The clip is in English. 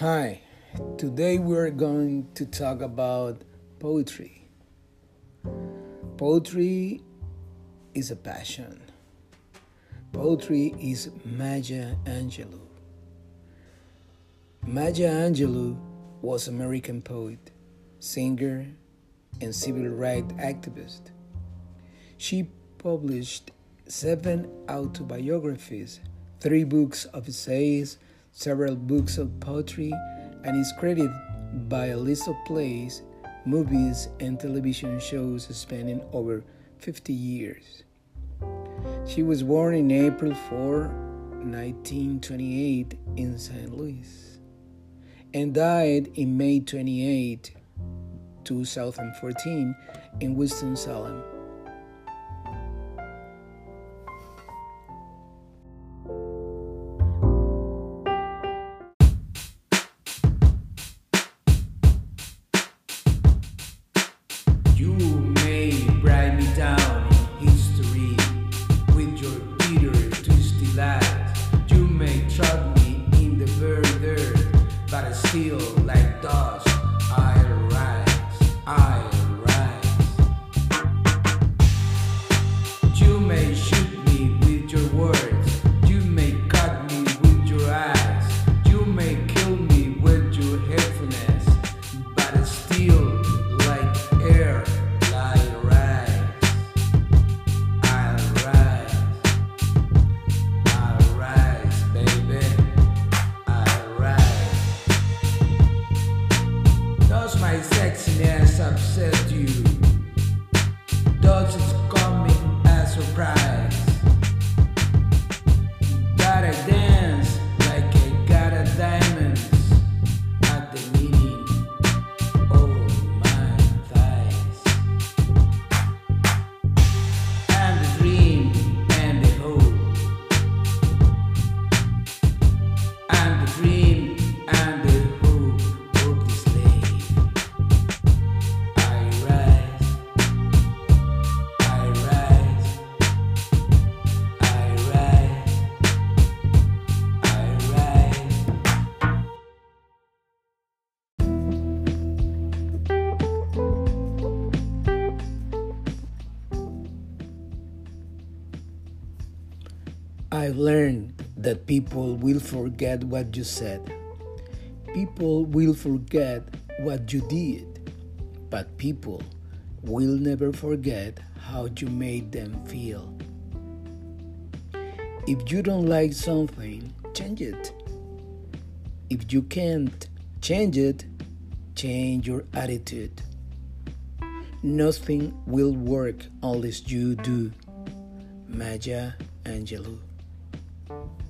Hi, today we're going to talk about poetry. Poetry is a passion. Poetry is Maya Angelou. Maya Angelou was American poet, singer, and civil rights activist. She published seven autobiographies, three books of essays, several books of poetry, and is credited by a list of plays, movies, and television shows spanning over 50 years. She was born in April 4, 1928, in St. Louis, and died in May 28, 2014, in Winston-Salem. You may write me down in history with your bitter, twisty lies. You may trap me in the very but I still like dust. My sexiness upset you? Does it coming as a surprise? Gotta dance like I got a diamonds at the meeting. Oh my thighs. And the dream and the hope. And the dream I've learned that people will forget what you said. People will forget what you did. But people will never forget how you made them feel. If you don't like something, change it. If you can't change it, change your attitude. Nothing will work unless you do. Maya Angelou. Thank you.